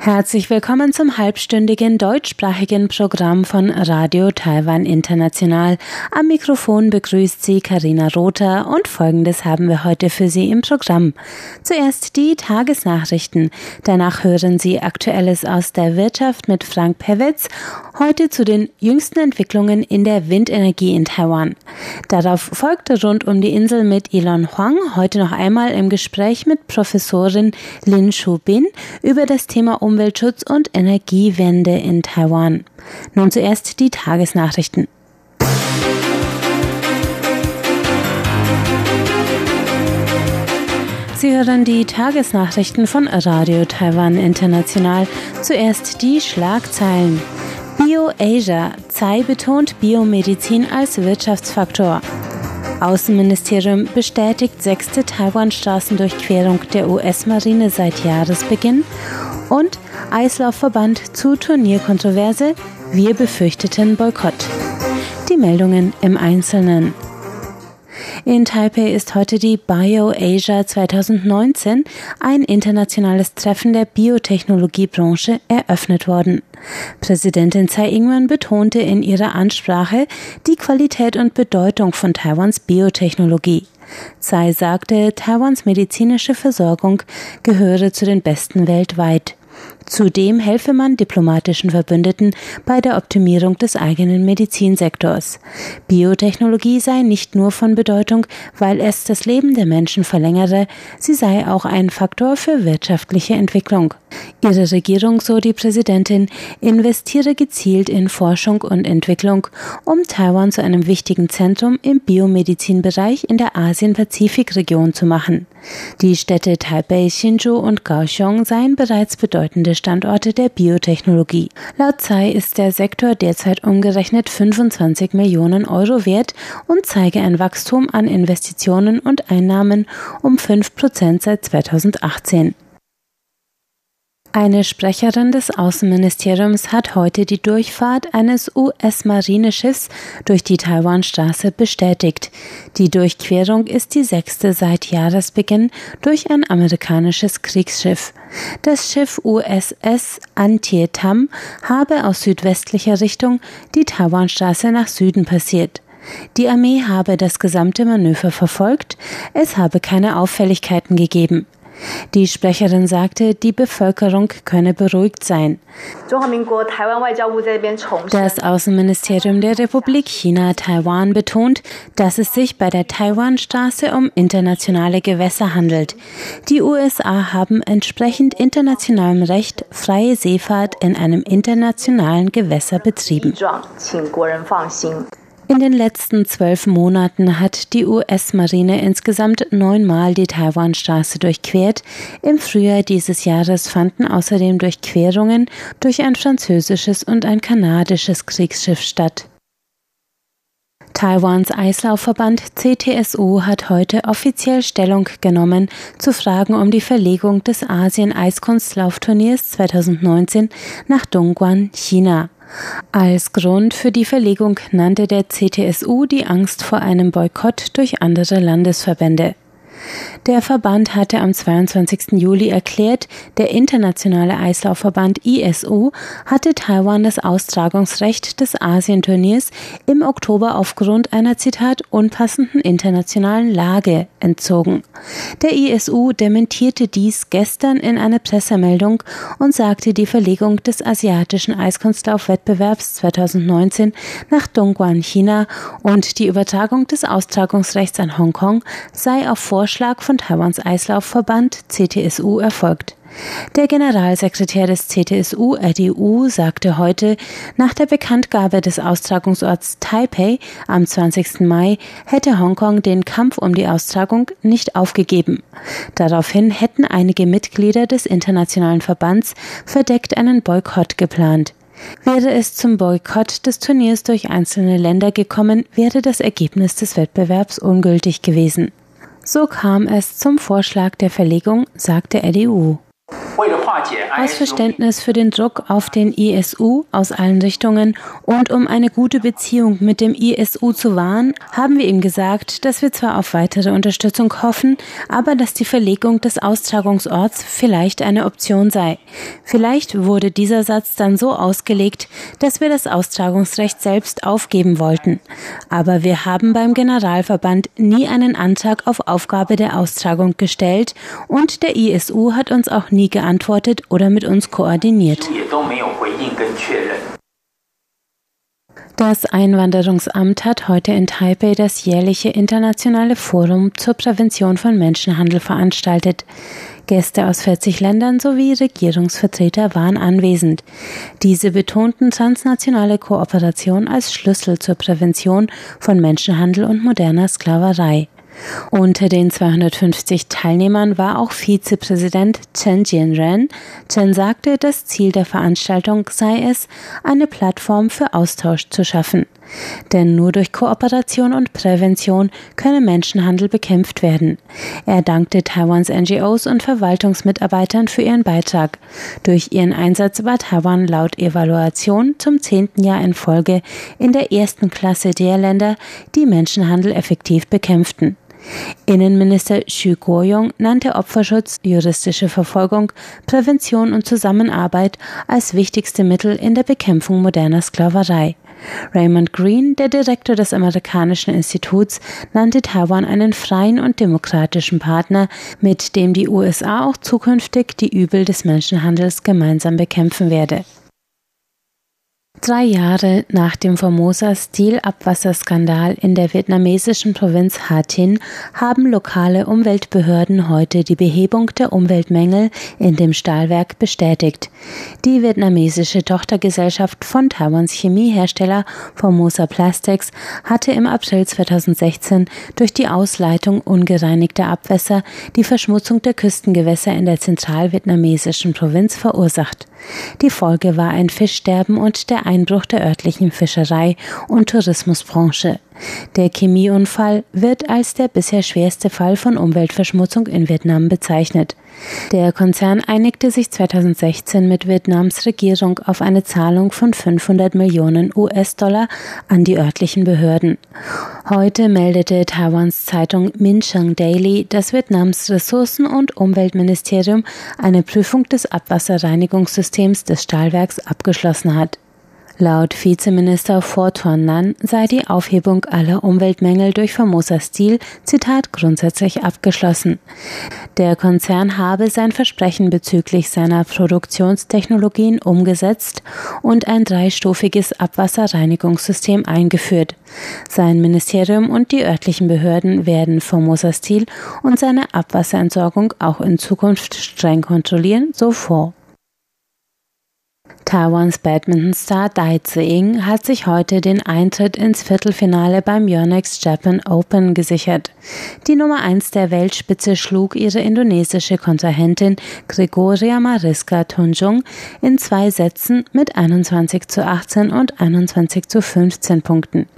Herzlich willkommen zum halbstündigen deutschsprachigen Programm von Radio Taiwan International. Am Mikrofon begrüßt Sie Karina Rother und Folgendes haben wir heute für Sie im Programm. Zuerst die Tagesnachrichten. Danach hören Sie Aktuelles aus der Wirtschaft mit Frank Pewitz. Heute zu den jüngsten Entwicklungen in der Windenergie in Taiwan. Darauf folgte rund um die Insel mit Elon Huang heute noch einmal im Gespräch mit Professorin Lin Shu-bin über das Thema Umwelt Umweltschutz und Energiewende in Taiwan. Nun zuerst die Tagesnachrichten. Sie hören die Tagesnachrichten von Radio Taiwan International. Zuerst die Schlagzeilen. BioAsia. Tsai betont Biomedizin als Wirtschaftsfaktor. Außenministerium bestätigt sechste Taiwan-Straßendurchquerung der US-Marine seit Jahresbeginn und Eislaufverband zu Turnierkontroverse. Wir befürchteten Boykott. Die Meldungen im Einzelnen. In Taipei ist heute die BioAsia 2019, ein internationales Treffen der Biotechnologiebranche, eröffnet worden. Präsidentin Tsai Ing-wen betonte in ihrer Ansprache die Qualität und Bedeutung von Taiwans Biotechnologie. Tsai sagte, Taiwans medizinische Versorgung gehöre zu den besten weltweit. Zudem helfe man diplomatischen Verbündeten bei der Optimierung des eigenen Medizinsektors. Biotechnologie sei nicht nur von Bedeutung, weil es das Leben der Menschen verlängere, sie sei auch ein Faktor für wirtschaftliche Entwicklung. Ihre Regierung, so die Präsidentin, investiere gezielt in Forschung und Entwicklung, um Taiwan zu einem wichtigen Zentrum im Biomedizinbereich in der Asien-Pazifik-Region zu machen. Die Städte Taipei, Hsinchu und Kaohsiung seien bereits bedeutende Standorte der Biotechnologie. Laut Tsai ist der Sektor derzeit umgerechnet 25 Millionen Euro wert und zeige ein Wachstum an Investitionen und Einnahmen um 5 Prozent seit 2018. Eine Sprecherin des Außenministeriums hat heute die Durchfahrt eines US-Marineschiffs durch die Taiwanstraße bestätigt. Die Durchquerung ist die sechste seit Jahresbeginn durch ein amerikanisches Kriegsschiff. Das Schiff USS Antietam habe aus südwestlicher Richtung die Taiwanstraße nach Süden passiert. Die Armee habe das gesamte Manöver verfolgt, es habe keine Auffälligkeiten gegeben. Die Sprecherin sagte, die Bevölkerung könne beruhigt sein. Das Außenministerium der Republik China Taiwan betont, dass es sich bei der Taiwanstraße um internationale Gewässer handelt. Die USA haben entsprechend internationalem Recht freie Seefahrt in einem internationalen Gewässer betrieben. In den letzten zwölf Monaten hat die US-Marine insgesamt neunmal die Taiwanstraße durchquert. Im Frühjahr dieses Jahres fanden außerdem Durchquerungen durch ein französisches und ein kanadisches Kriegsschiff statt. Taiwans Eislaufverband CTSU hat heute offiziell Stellung genommen zu Fragen um die Verlegung des Asien-Eiskunstlaufturniers 2019 nach Dongguan, China. Als Grund für die Verlegung nannte der CTSU die Angst vor einem Boykott durch andere Landesverbände. Der Verband hatte am 22. Juli erklärt, der internationale Eislaufverband ISU hatte Taiwan das Austragungsrecht des Asienturniers im Oktober aufgrund einer Zitat unpassenden internationalen Lage entzogen. Der ISU dementierte dies gestern in einer Pressemeldung und sagte, die Verlegung des asiatischen Eiskunstlaufwettbewerbs 2019 nach Dongguan, China und die Übertragung des Austragungsrechts an Hongkong sei auf Vorschlag von Taiwans Eislaufverband CTSU erfolgt. Der Generalsekretär des CTSU RDU sagte heute, nach der Bekanntgabe des Austragungsorts Taipei am 20. Mai hätte Hongkong den Kampf um die Austragung nicht aufgegeben. Daraufhin hätten einige Mitglieder des internationalen Verbands verdeckt einen Boykott geplant. Wäre es zum Boykott des Turniers durch einzelne Länder gekommen, wäre das Ergebnis des Wettbewerbs ungültig gewesen. So kam es zum Vorschlag der Verlegung, sagte LDU. Aus Verständnis für den Druck auf den ISU aus allen Richtungen und um eine gute Beziehung mit dem ISU zu wahren, haben wir ihm gesagt, dass wir zwar auf weitere Unterstützung hoffen, aber dass die Verlegung des Austragungsorts vielleicht eine Option sei. Vielleicht wurde dieser Satz dann so ausgelegt, dass wir das Austragungsrecht selbst aufgeben wollten. Aber wir haben beim Generalverband nie einen Antrag auf Aufgabe der Austragung gestellt und der ISU hat uns auch nie geantwortet oder mit uns koordiniert. Das Einwanderungsamt hat heute in Taipei das jährliche internationale Forum zur Prävention von Menschenhandel veranstaltet. Gäste aus 40 Ländern sowie Regierungsvertreter waren anwesend. Diese betonten transnationale Kooperation als Schlüssel zur Prävention von Menschenhandel und moderner Sklaverei. Unter den 250 Teilnehmern war auch Vizepräsident Chen Jianren. Chen sagte, das Ziel der Veranstaltung sei es, eine Plattform für Austausch zu schaffen. Denn nur durch Kooperation und Prävention könne Menschenhandel bekämpft werden. Er dankte Taiwans NGOs und Verwaltungsmitarbeitern für ihren Beitrag. Durch ihren Einsatz war Taiwan laut Evaluation zum zehnten Jahr in Folge in der ersten Klasse der Länder, die Menschenhandel effektiv bekämpften. Innenminister Xu Guoyong nannte Opferschutz, juristische Verfolgung, Prävention und Zusammenarbeit als wichtigste Mittel in der Bekämpfung moderner Sklaverei. Raymond Green, der Direktor des amerikanischen Instituts, nannte Taiwan einen freien und demokratischen Partner, mit dem die USA auch zukünftig die Übel des Menschenhandels gemeinsam bekämpfen werde. Drei Jahre nach dem Formosa Stilabwasserskandal in der vietnamesischen Provinz Ha Tin haben lokale Umweltbehörden heute die Behebung der Umweltmängel in dem Stahlwerk bestätigt. Die vietnamesische Tochtergesellschaft von Taiwans Chemiehersteller Formosa Plastics hatte im April 2016 durch die Ausleitung ungereinigter Abwässer die Verschmutzung der Küstengewässer in der zentralvietnamesischen Provinz verursacht. Die Folge war ein Fischsterben und der Einbruch der örtlichen Fischerei und Tourismusbranche. Der Chemieunfall wird als der bisher schwerste Fall von Umweltverschmutzung in Vietnam bezeichnet. Der Konzern einigte sich 2016 mit Vietnams Regierung auf eine Zahlung von 500 Millionen US-Dollar an die örtlichen Behörden. Heute meldete Taiwans Zeitung Min Cheng Daily, dass Vietnams Ressourcen- und Umweltministerium eine Prüfung des Abwasserreinigungssystems des Stahlwerks abgeschlossen hat. Laut Vizeminister Fortuan Nan sei die Aufhebung aller Umweltmängel durch Formosa Stil, Zitat, grundsätzlich abgeschlossen. Der Konzern habe sein Versprechen bezüglich seiner Produktionstechnologien umgesetzt und ein dreistufiges Abwasserreinigungssystem eingeführt. Sein Ministerium und die örtlichen Behörden werden Formosa Stil und seine Abwasserentsorgung auch in Zukunft streng kontrollieren, so vor. Taiwans Badminton-Star Dai Zi-Ying hat sich heute den Eintritt ins Viertelfinale beim Yonex Japan Open gesichert. Die Nummer 1 der Weltspitze schlug ihre indonesische Kontrahentin Gregoria Mariska Tunjung in zwei Sätzen mit 21 zu 18 und 21 zu 15 Punkten.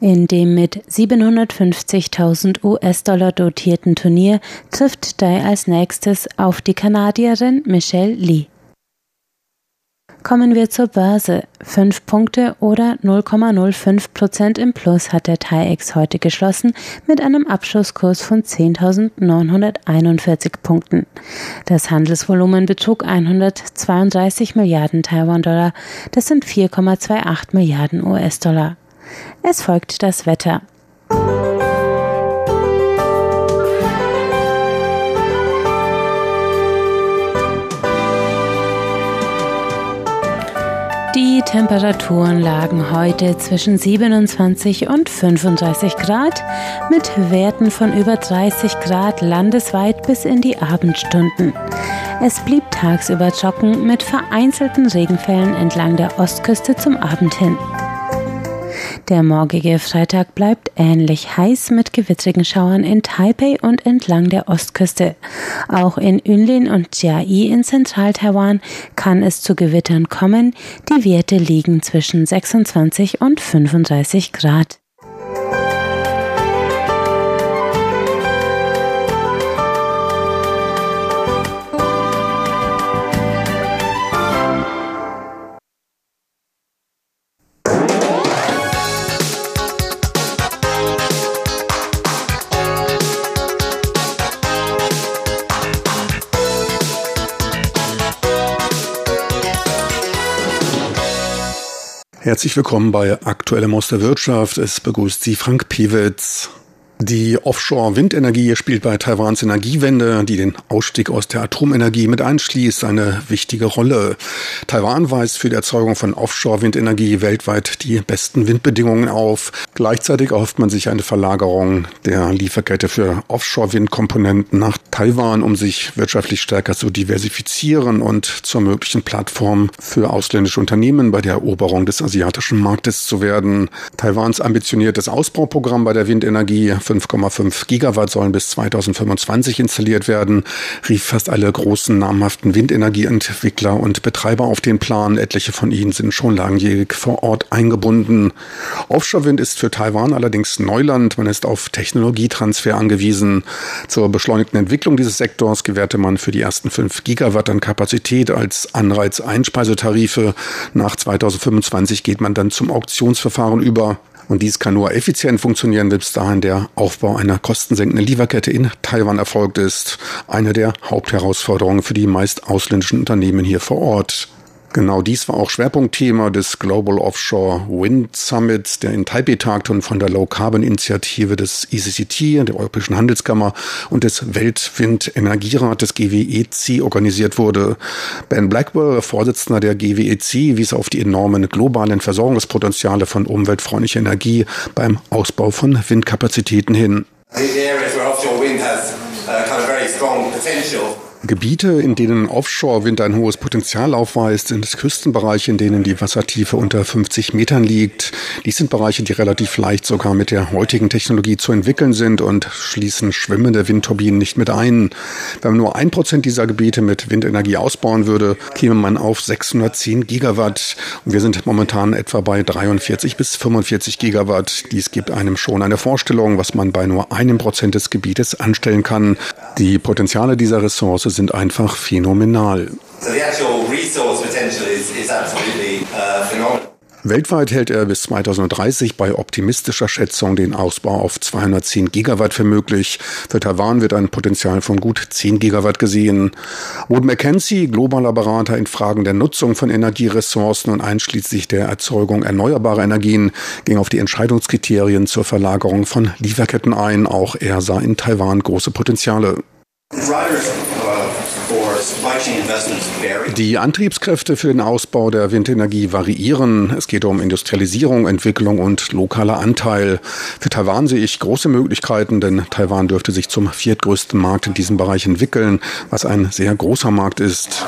In dem mit 750.000 US-Dollar dotierten Turnier trifft Dai als nächstes auf die Kanadierin Michelle Lee. Kommen wir zur Börse. Fünf Punkte oder 0,05 Prozent im Plus hat der TAIEX heute geschlossen mit einem Abschlusskurs von 10.941 Punkten. Das Handelsvolumen betrug 132 Milliarden Taiwan-Dollar. Das sind 4,28 Milliarden US-Dollar. Es folgt das Wetter. Die Temperaturen lagen heute zwischen 27 und 35 Grad mit Werten von über 30 Grad landesweit bis in die Abendstunden. Es blieb tagsüber trocken mit vereinzelten Regenfällen entlang der Ostküste zum Abend hin. Der morgige Freitag bleibt ähnlich heiß mit gewittrigen Schauern in Taipei und entlang der Ostküste. Auch in Yunlin und Jiayi in Zentral-Taiwan kann es zu Gewittern kommen. Die Werte liegen zwischen 26 und 35 Grad. Herzlich willkommen bei Aktuellem aus der Wirtschaft. Es begrüßt Sie Frank Piewitz. Die Offshore-Windenergie spielt bei Taiwans Energiewende, die den Ausstieg aus der Atomenergie mit einschließt, eine wichtige Rolle. Taiwan weist für die Erzeugung von Offshore-Windenergie weltweit die besten Windbedingungen auf. Gleichzeitig erhofft man sich eine Verlagerung der Lieferkette für Offshore-Windkomponenten nach Taiwan, um sich wirtschaftlich stärker zu diversifizieren und zur möglichen Plattform für ausländische Unternehmen bei der Eroberung des asiatischen Marktes zu werden. Taiwans ambitioniertes Ausbauprogramm bei der Windenergie 5,5 Gigawatt sollen bis 2025 installiert werden, rief fast alle großen namhaften Windenergieentwickler und Betreiber auf den Plan. Etliche von ihnen sind schon langjährig vor Ort eingebunden. Offshore-Wind ist für Taiwan allerdings Neuland. Man ist auf Technologietransfer angewiesen. Zur beschleunigten Entwicklung dieses Sektors gewährte man für die ersten 5 Gigawatt an Kapazität als Anreiz Einspeisetarife. Nach 2025 geht man dann zum Auktionsverfahren über. Und dies kann nur effizient funktionieren, bis dahin der Aufbau einer kostensenkenden Lieferkette in Taiwan erfolgt ist. Eine der Hauptherausforderungen für die meist ausländischen Unternehmen hier vor Ort. Genau dies war auch Schwerpunktthema des Global Offshore Wind Summits, der in Taipei tagte und von der Low Carbon Initiative des ECCT, der Europäischen Handelskammer und des Weltwindenergierates GWEC organisiert wurde. Ben Blackwell, Vorsitzender der GWEC, wies auf die enormen globalen Versorgungspotenziale von umweltfreundlicher Energie beim Ausbau von Windkapazitäten hin. The areas where offshore wind has uh, kind of very strong potential Gebiete, in denen Offshore-Wind ein hohes Potenzial aufweist, sind Küstenbereiche, in denen die Wassertiefe unter 50 Metern liegt. Dies sind Bereiche, die relativ leicht sogar mit der heutigen Technologie zu entwickeln sind und schließen schwimmende Windturbinen nicht mit ein. Wenn man nur ein Prozent dieser Gebiete mit Windenergie ausbauen würde, käme man auf 610 Gigawatt. Und wir sind momentan etwa bei 43 bis 45 Gigawatt. Dies gibt einem schon eine Vorstellung, was man bei nur einem Prozent des Gebietes anstellen kann. Die Potenziale dieser Ressource sind einfach phänomenal. Weltweit hält er bis 2030 bei optimistischer Schätzung den Ausbau auf 210 Gigawatt für möglich. Für Taiwan wird ein Potenzial von gut 10 Gigawatt gesehen. Wood Mackenzie, globaler Berater in Fragen der Nutzung von Energieressourcen und einschließlich der Erzeugung erneuerbarer Energien, ging auf die Entscheidungskriterien zur Verlagerung von Lieferketten ein. Auch er sah in Taiwan große Potenziale. Die Antriebskräfte für den Ausbau der Windenergie variieren. Es geht um Industrialisierung, Entwicklung und lokaler Anteil. Für Taiwan sehe ich große Möglichkeiten, denn Taiwan dürfte sich zum viertgrößten Markt in diesem Bereich entwickeln, was ein sehr großer Markt ist.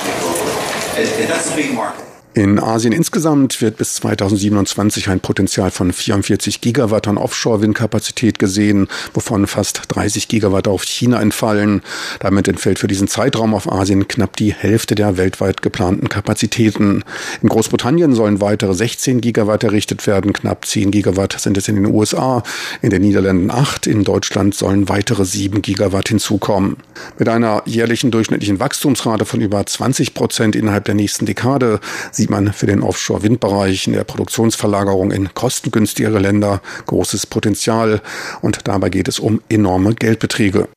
In Asien insgesamt wird bis 2027 ein Potenzial von 44 Gigawatt an Offshore-Windkapazität gesehen, wovon fast 30 Gigawatt auf China entfallen. Damit entfällt für diesen Zeitraum auf Asien knapp die Hälfte der weltweit geplanten Kapazitäten. In Großbritannien sollen weitere 16 Gigawatt errichtet werden, knapp 10 Gigawatt sind es in den USA, in den Niederlanden 8, in Deutschland sollen weitere 7 Gigawatt hinzukommen. Mit einer jährlichen durchschnittlichen Wachstumsrate von über 20 Prozent innerhalb der nächsten Dekade sieht man für den Offshore-Windbereich in der Produktionsverlagerung in kostengünstigere Länder großes Potenzial und dabei geht es um enorme Geldbeträge.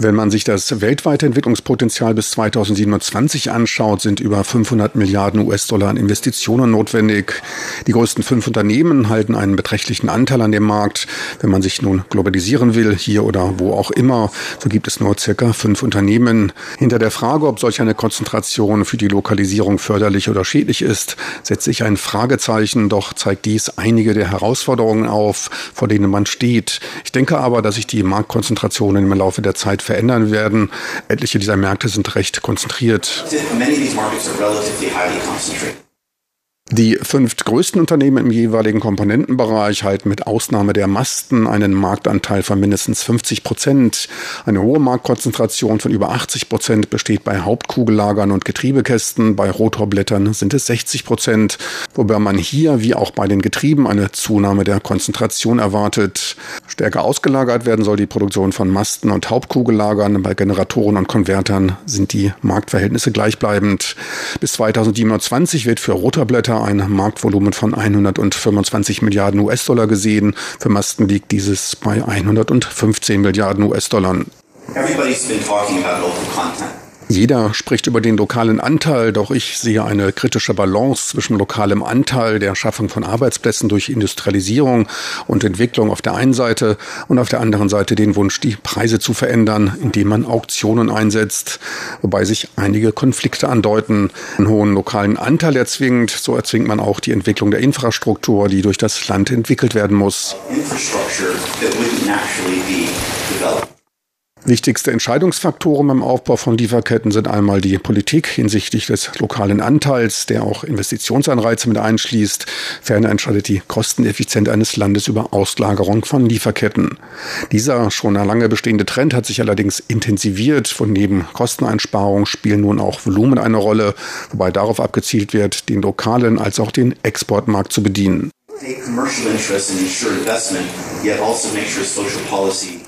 Over 500 billion in investments wenn man sich das weltweite Entwicklungspotenzial bis 2027 anschaut, sind über 500 Milliarden US-Dollar an Investitionen notwendig. Die größten fünf Unternehmen halten einen beträchtlichen Anteil an dem Markt. Wenn man sich nun globalisieren will, hier oder wo auch immer, so gibt es nur circa fünf Unternehmen. Hinter der Frage, ob solch eine Konzentration für die Lokalisierung förderlich oder schädlich ist, setze ich ein Fragezeichen, doch zeigt dies einige der Herausforderungen auf, vor denen man steht. Ich denke aber, dass sich die Marktkonzentrationen im Laufe der Zeit verändern werden. Etliche dieser Märkte sind recht konzentriert. Die fünf größten Unternehmen im jeweiligen Komponentenbereich halten mit Ausnahme der Masten einen Marktanteil von mindestens 50 Prozent. Eine hohe Marktkonzentration von über 80 Prozent besteht bei Hauptkugellagern und Getriebekästen. Bei Rotorblättern sind es 60 Prozent, wobei man hier wie auch bei den Getrieben eine Zunahme der Konzentration erwartet. Stärker ausgelagert werden soll die Produktion von Masten und Hauptkugellagern. Bei Generatoren und Konvertern sind die Marktverhältnisse gleichbleibend. Bis 2027 wird für Rotorblätter ein Marktvolumen von 125 Milliarden US-Dollar gesehen. Für Masten liegt dieses bei 115 Milliarden US-Dollar. Everybody's been talking about local content. Jeder spricht über den lokalen Anteil, doch ich sehe eine kritische Balance zwischen lokalem Anteil, der Schaffung von Arbeitsplätzen durch Industrialisierung und Entwicklung auf der einen Seite und auf der anderen Seite den Wunsch, die Preise zu verändern, indem man Auktionen einsetzt, wobei sich einige Konflikte andeuten. Einen hohen lokalen Anteil erzwingt, so erzwingt man auch die Entwicklung der Infrastruktur, die durch das Land entwickelt werden muss. Wichtigste Entscheidungsfaktoren beim Aufbau von Lieferketten sind einmal die Politik hinsichtlich des lokalen Anteils, der auch Investitionsanreize mit einschließt. Ferner entscheidet die Kosteneffizienz eines Landes über Auslagerung von Lieferketten. Dieser schon lange bestehende Trend hat sich allerdings intensiviert. Von neben Kosteneinsparungen spielen nun auch Volumen eine Rolle, wobei darauf abgezielt wird, den lokalen als auch den Exportmarkt zu bedienen.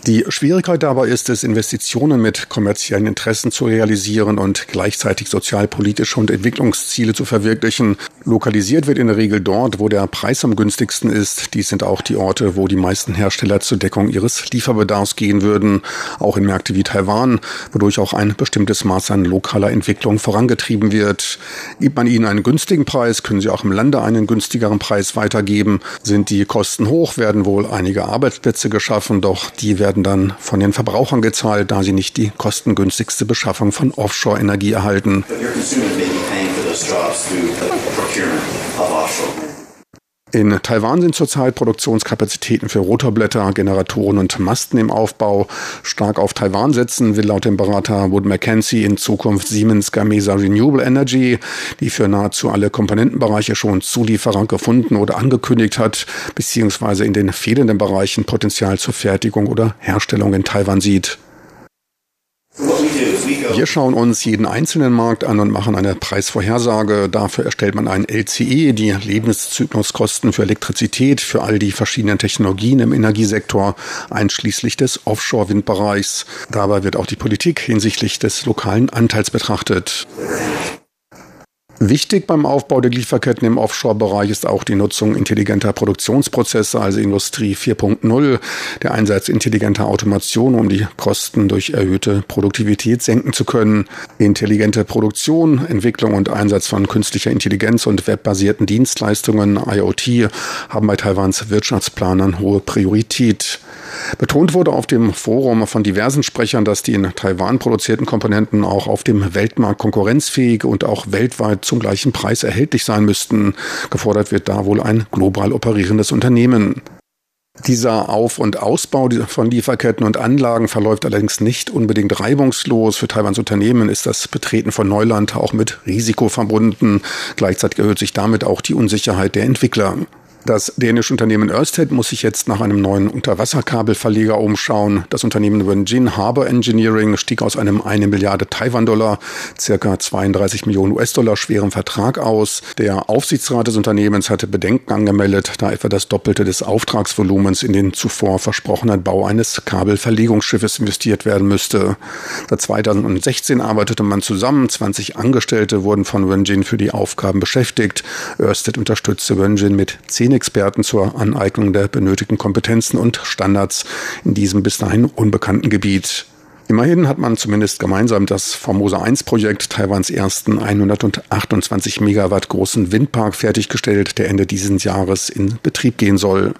Die Schwierigkeit dabei ist es, Investitionen mit kommerziellen Interessen zu realisieren und gleichzeitig sozialpolitische und Entwicklungsziele zu verwirklichen. Lokalisiert wird in der Regel dort, wo der Preis am günstigsten ist. Dies sind auch die Orte, wo die meisten Hersteller zur Deckung ihres Lieferbedarfs gehen würden. Auch in Märkte wie Taiwan, wodurch auch ein bestimmtes Maß an lokaler Entwicklung vorangetrieben wird. Gibt man ihnen einen günstigen Preis, können sie auch im Lande einen günstigeren Preis weitergeben. Sind die Kosten hoch, werden wohl einige Arbeitsplätze geschaffen, doch die werden werden dann von den Verbrauchern gezahlt, da sie nicht die kostengünstigste Beschaffung von Offshore-Energie erhalten. In Taiwan sind zurzeit Produktionskapazitäten für Rotorblätter, Generatoren und Masten im Aufbau. Stark auf Taiwan setzen will laut dem Berater Wood Mackenzie in Zukunft Siemens Gamesa Renewable Energy, die für nahezu alle Komponentenbereiche schon Zulieferer gefunden oder angekündigt hat, beziehungsweise in den fehlenden Bereichen Potenzial zur Fertigung oder Herstellung in Taiwan sieht. Wir schauen uns jeden einzelnen Markt an und machen eine Preisvorhersage. Dafür erstellt man ein LCE, die Lebenszykluskosten für Elektrizität für all die verschiedenen Technologien im Energiesektor, einschließlich des Offshore-Windbereichs. Dabei wird auch die Politik hinsichtlich des lokalen Anteils betrachtet. Wichtig beim Aufbau der Lieferketten im Offshore-Bereich ist auch die Nutzung intelligenter Produktionsprozesse, also Industrie 4.0, der Einsatz intelligenter Automation, um die Kosten durch erhöhte Produktivität senken zu können. Intelligente Produktion, Entwicklung und Einsatz von künstlicher Intelligenz und webbasierten Dienstleistungen, IoT, haben bei Taiwans Wirtschaftsplanern hohe Priorität. Betont wurde auf dem Forum von diversen Sprechern, dass die in Taiwan produzierten Komponenten auch auf dem Weltmarkt konkurrenzfähig und auch weltweit zum gleichen Preis erhältlich sein müssten. Gefordert wird da wohl ein global operierendes Unternehmen. Dieser Auf- und Ausbau von Lieferketten und Anlagen verläuft allerdings nicht unbedingt reibungslos. Für Taiwans Unternehmen ist das Betreten von Neuland auch mit Risiko verbunden. Gleichzeitig erhöht sich damit auch die Unsicherheit der Entwickler. Das dänische Unternehmen Ørsted muss sich jetzt nach einem neuen Unterwasserkabelverleger umschauen. Das Unternehmen Wenjin Harbor Engineering stieg aus einem 1 Milliarde Taiwan-Dollar, circa 32 Millionen US-Dollar schweren Vertrag aus. Der Aufsichtsrat des Unternehmens hatte Bedenken angemeldet, da etwa das Doppelte des Auftragsvolumens in den zuvor versprochenen Bau eines Kabelverlegungsschiffes investiert werden müsste. Seit 2016 arbeitete man zusammen. 20 Angestellte wurden von Wenjin für die Aufgaben beschäftigt. Ørsted unterstützte Wenjin mit 10 Medizinexperten zur Aneignung der benötigten Kompetenzen und Standards in diesem bis dahin unbekannten Gebiet. Immerhin hat man zumindest gemeinsam das Formosa 1 Projekt Taiwans ersten 128 Megawatt großen Windpark fertiggestellt, der Ende dieses Jahres in Betrieb gehen soll.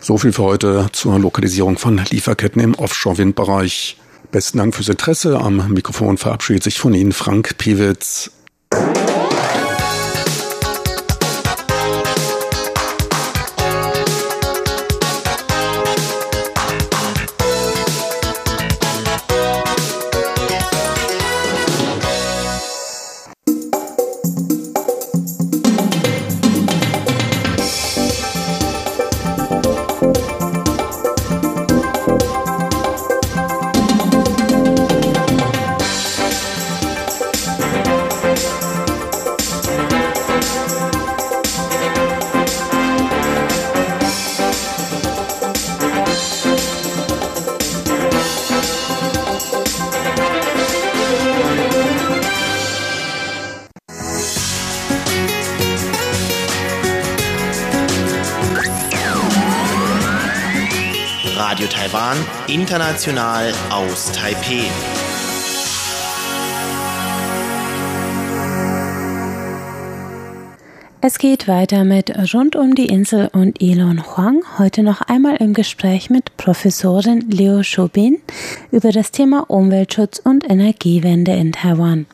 So viel für heute zur Lokalisierung von Lieferketten im Offshore-Windbereich. Besten Dank fürs Interesse. Am Mikrofon verabschiedet sich von Ihnen Frank Piewitz. international aus Taipeh. Es geht weiter mit Rund um die Insel und Elon Huang. Heute noch einmal im Gespräch mit Professorin Leo Shobin über das Thema Umweltschutz und Energiewende in Taiwan.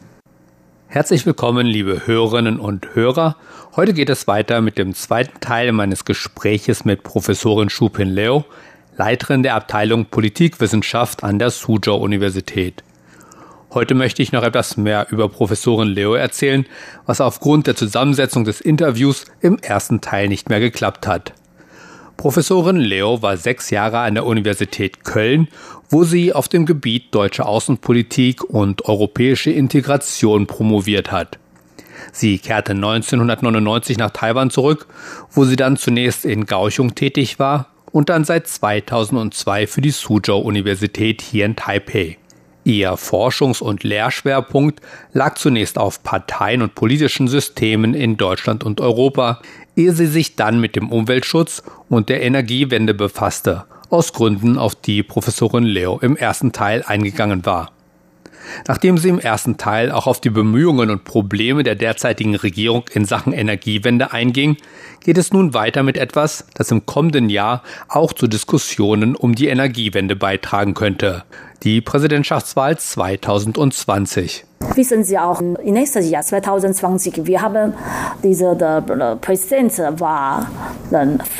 Herzlich willkommen, liebe Hörerinnen und Hörer. Heute geht es weiter mit dem zweiten Teil meines Gespräches mit Professorin Shupin Leo, Leiterin der Abteilung Politikwissenschaft an der Suzhou Universität. Heute möchte ich noch etwas mehr über Professorin Leo erzählen, was aufgrund der Zusammensetzung des Interviews im ersten Teil nicht mehr geklappt hat. Professorin Leo war sechs Jahre an der Universität Köln, wo sie auf dem Gebiet deutsche Außenpolitik und europäische Integration promoviert hat. Sie kehrte 1999 nach Taiwan zurück, wo sie dann zunächst in Kaohsiung tätig war und dann seit 2002 für die Suzhou Universität hier in Taipei. Ihr Forschungs- und Lehrschwerpunkt lag zunächst auf Parteien und politischen Systemen in Deutschland und Europa, ehe sie sich dann mit dem Umweltschutz und der Energiewende befasste, aus Gründen, auf die Professorin Leo im ersten Teil eingegangen war. Nachdem sie im ersten Teil auch auf die Bemühungen und Probleme der derzeitigen Regierung in Sachen Energiewende einging, geht es nun weiter mit etwas, das im kommenden Jahr auch zu Diskussionen um die Energiewende beitragen könnte, die Präsidentschaftswahl 2020. Wissen Sie auch, im nächsten Jahr 2020, wir haben diese die Präsidentwahl,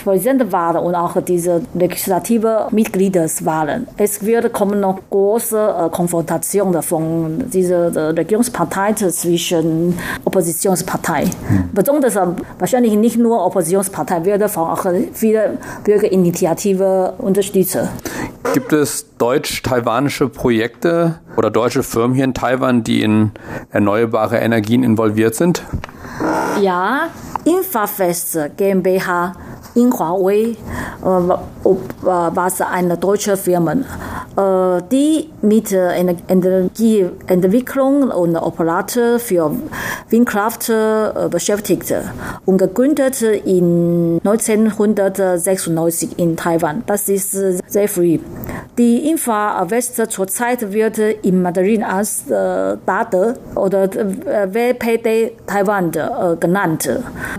Präsidentwahl und auch diese legislative Mitgliederwahlen. Es wird kommen noch große Konfrontationen von dieser Regierungspartei zwischen Oppositionspartei. Hm. Besonders wahrscheinlich nicht nur Oppositionspartei, wird von auch viele Bürgerinitiative unterstützen. Gibt es deutsch-taiwanische Projekte oder deutsche Firmen hier in Taiwan, die in erneuerbare Energien involviert sind? Ja, Infafest GmbH in Huawei, äh, was eine deutsche Firma, äh, die mit Energieentwicklung und Operator für Windkraft äh, beschäftigt und gegründet in 1996 in Taiwan. Das ist sehr früh. Die Infra-West zurzeit wird im Mandarin als DADE oder WPD Taiwan genannt.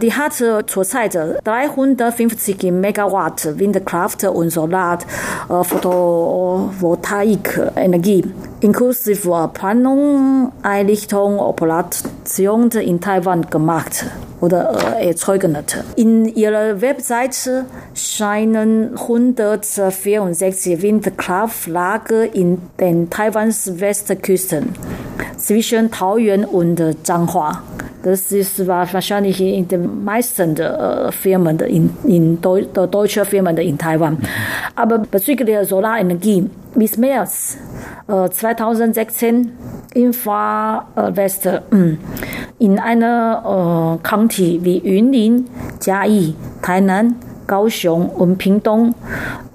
Die hat zurzeit 350 Megawatt Windkraft und Solar Photovoltaik-Energie inklusive Planung, Einrichtung, Operation in Taiwan gemacht oder äh, erzeugt. In ihrer Webseite scheinen 164 Windkraftlager in den Taiwans Westküsten zwischen Taoyuan und Zhanghua. Das ist wahrscheinlich in den meisten äh, Firmen in, in Deu deutsche Firmen in Taiwan. Aber bezüglich der Solarenergie bis März äh, 2016 in Far West äh, in einer äh, County wie Yunlin, Jiayi, Tainan Kaohsiung und Pingtung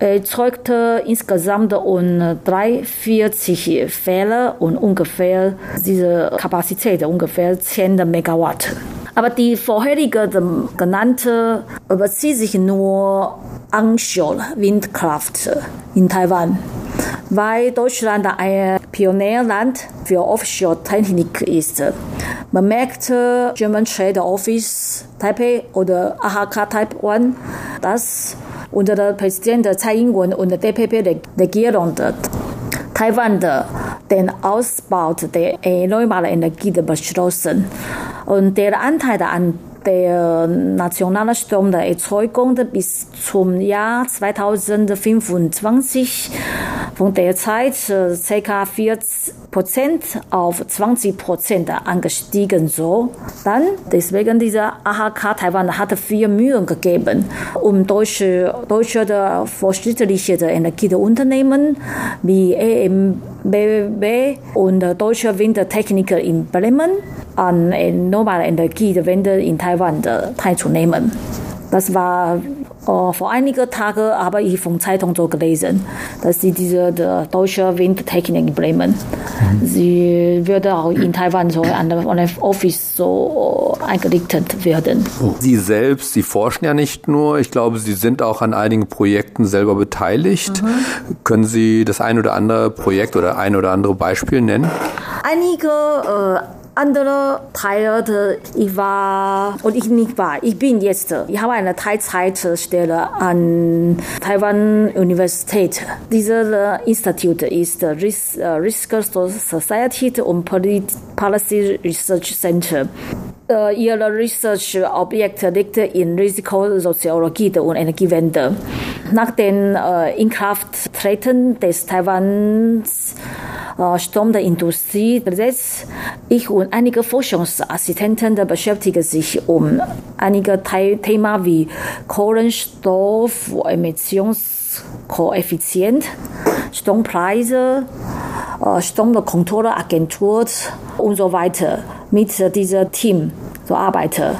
erzeugte insgesamt um 43 Fälle und ungefähr diese Kapazität ungefähr 10 Megawatt. Aber die vorherige genannte bezieht sich nur Onshore Windkraft in Taiwan weil Deutschland ein Pionierland für Offshore-Technik ist. Man merkt German Trade Office Taipei oder AHK Taiwan, dass unter der Präsident Tsai Ing-wen und der DPP-Regierung Taiwan den Ausbau der erneuerbaren Energie beschlossen. Und der Anteil an der nationalen Stromerzeugung bis zum Jahr 2025 von der Zeit ca. 40 Prozent auf 20 Prozent angestiegen so. Dann deswegen dieser AHK Taiwan hat viel Mühe gegeben, um deutsche deutsche fortschrittliche Energieunternehmen wie EMBW und Deutsche Windtechniker in Bremen an erneuerbare Energiewende in Taiwan teilzunehmen. Das war äh, vor einigen Tagen habe ich von Zeitung so gelesen, dass sie diese der deutsche Windtechnik in Bremen, mhm. sie würde auch in Taiwan so an der Office so äh, eingerichtet werden. Oh. Sie selbst, Sie forschen ja nicht nur, ich glaube, Sie sind auch an einigen Projekten selber beteiligt. Mhm. Können Sie das ein oder andere Projekt oder ein oder andere Beispiel nennen? Einige äh, andere Teile, ich war, und ich nicht war, ich bin jetzt, ich habe eine Teilzeitstelle an Taiwan Universität. Dieses Institut ist Risk Society und Policy Research Center. Ihre Research-Objekt liegt in Risikosoziologie und Energiewende. Nach dem Inkrafttreten des Taiwans Sturm der Industriegesetz. Ich und einige Forschungsassistenten beschäftigen sich um einige Themen wie Kohlenstoff, Emissionskoeffizient, Strompreise, Stromkontrollagentur und so weiter mit diesem Team zu arbeiten.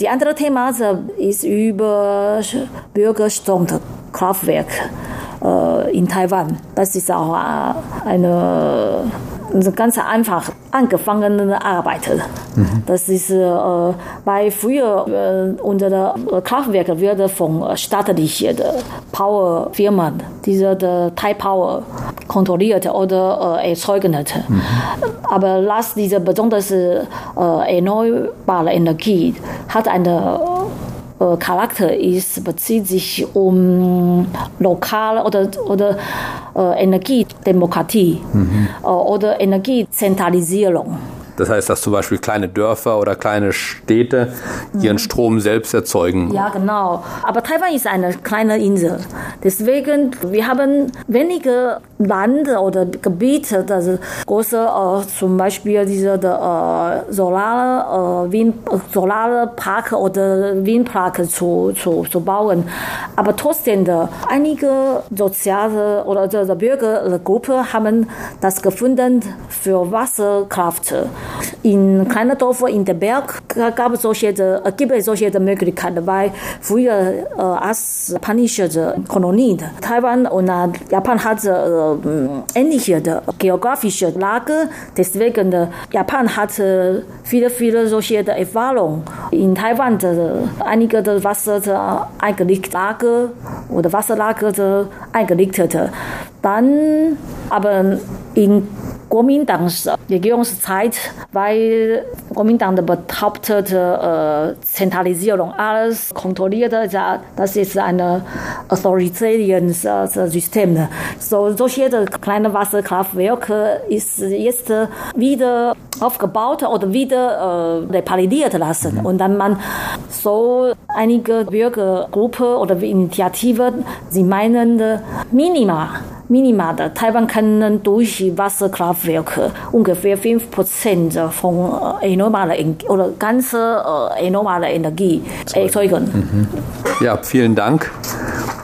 Die andere Thema ist über Bürgerstromkraftwerk in Taiwan. Das ist auch eine ganz einfach angefangene Arbeit. Mhm. Das ist, äh, weil früher äh, unsere Kraftwerke werden von staatlichen Powerfirmen, diese der Thai Power, kontrolliert oder äh, erzeugt. Mhm. Aber lass diese besonders äh, erneuerbare Energie hat eine Charakter ist, bezieht sich um lokale oder, oder äh, Energiedemokratie mhm. äh, oder Energiezentralisierung. Das heißt, dass zum Beispiel kleine Dörfer oder kleine Städte ihren mhm. Strom selbst erzeugen. Ja, genau. Aber Taiwan ist eine kleine Insel. Deswegen, wir haben wenige Land oder Gebiete, das große, äh, zum Beispiel diese äh, solare, äh, Wind, solare Park oder Windpark zu, zu, zu bauen. Aber trotzdem, einige soziale oder Bürgergruppen haben das gefunden für Wasserkraft. In kleinen Dörfern in der Berg gab es solche, äh, gibt es solche Möglichkeiten, weil früher äh, als japanische Kolonie Taiwan und äh, Japan hat äh, ähnliche geografische Lage, deswegen äh, Japan hat äh, viele, viele solche Erfahrungen. In Taiwan äh, einige Wasser eingelegt Lage oder Wasserlage eingelegt. Dann aber in Kuomintangs Regierungszeit, weil Kuomintang behauptete äh, Zentralisierung, alles kontrollierte, das ist ein authoritarianes äh, System. So, solche kleine Wasserkraftwerke ist jetzt wieder aufgebaut oder wieder äh, repariert lassen. Und dann man so einige Bürgergruppen oder Initiativen, sie meinen Minima minimal. Taiwan kann durch Wasserkraftwerke ungefähr 5% von äh, erneuerbarer oder ganze äh, erneuerbarer Energie erzeugen. Mhm. Ja, vielen Dank.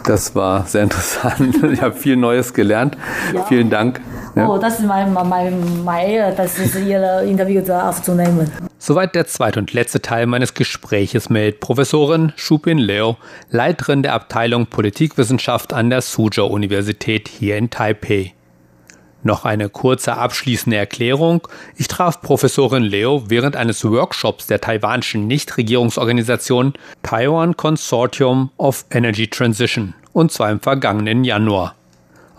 Das war sehr interessant. Ich habe viel Neues gelernt. Ja. Vielen Dank. Ja. Oh, das ist mein, mein, mein, das ist Ihr Interview aufzunehmen. Soweit der zweite und letzte Teil meines Gespräches mit Professorin Shupin Leo, Leiterin der Abteilung Politikwissenschaft an der Suzhou Universität hier in Taipei. Noch eine kurze abschließende Erklärung. Ich traf Professorin Leo während eines Workshops der taiwanischen Nichtregierungsorganisation Taiwan Consortium of Energy Transition und zwar im vergangenen Januar.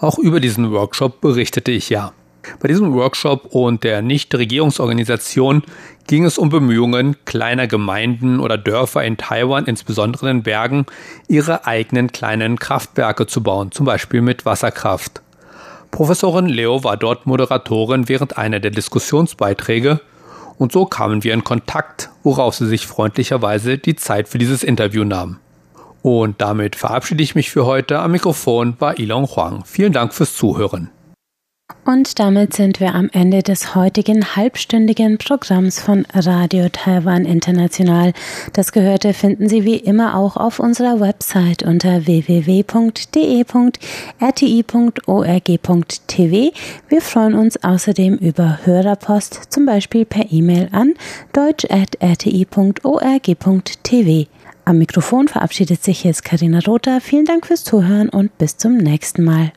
Auch über diesen Workshop berichtete ich ja. Bei diesem Workshop und der Nichtregierungsorganisation ging es um Bemühungen kleiner Gemeinden oder Dörfer in Taiwan, insbesondere in Bergen, ihre eigenen kleinen Kraftwerke zu bauen, zum Beispiel mit Wasserkraft. Professorin Leo war dort Moderatorin während einer der Diskussionsbeiträge und so kamen wir in Kontakt, worauf sie sich freundlicherweise die Zeit für dieses Interview nahm. Und damit verabschiede ich mich für heute. Am Mikrofon war Ilon Huang. Vielen Dank fürs Zuhören. Und damit sind wir am Ende des heutigen halbstündigen Programms von Radio Taiwan International. Das Gehörte finden Sie wie immer auch auf unserer Website unter www.de.rti.org.tv. Wir freuen uns außerdem über Hörerpost, zum Beispiel per E-Mail an deutsch.rti.org.tv. Am Mikrofon verabschiedet sich jetzt Karina Rother. Vielen Dank fürs Zuhören und bis zum nächsten Mal.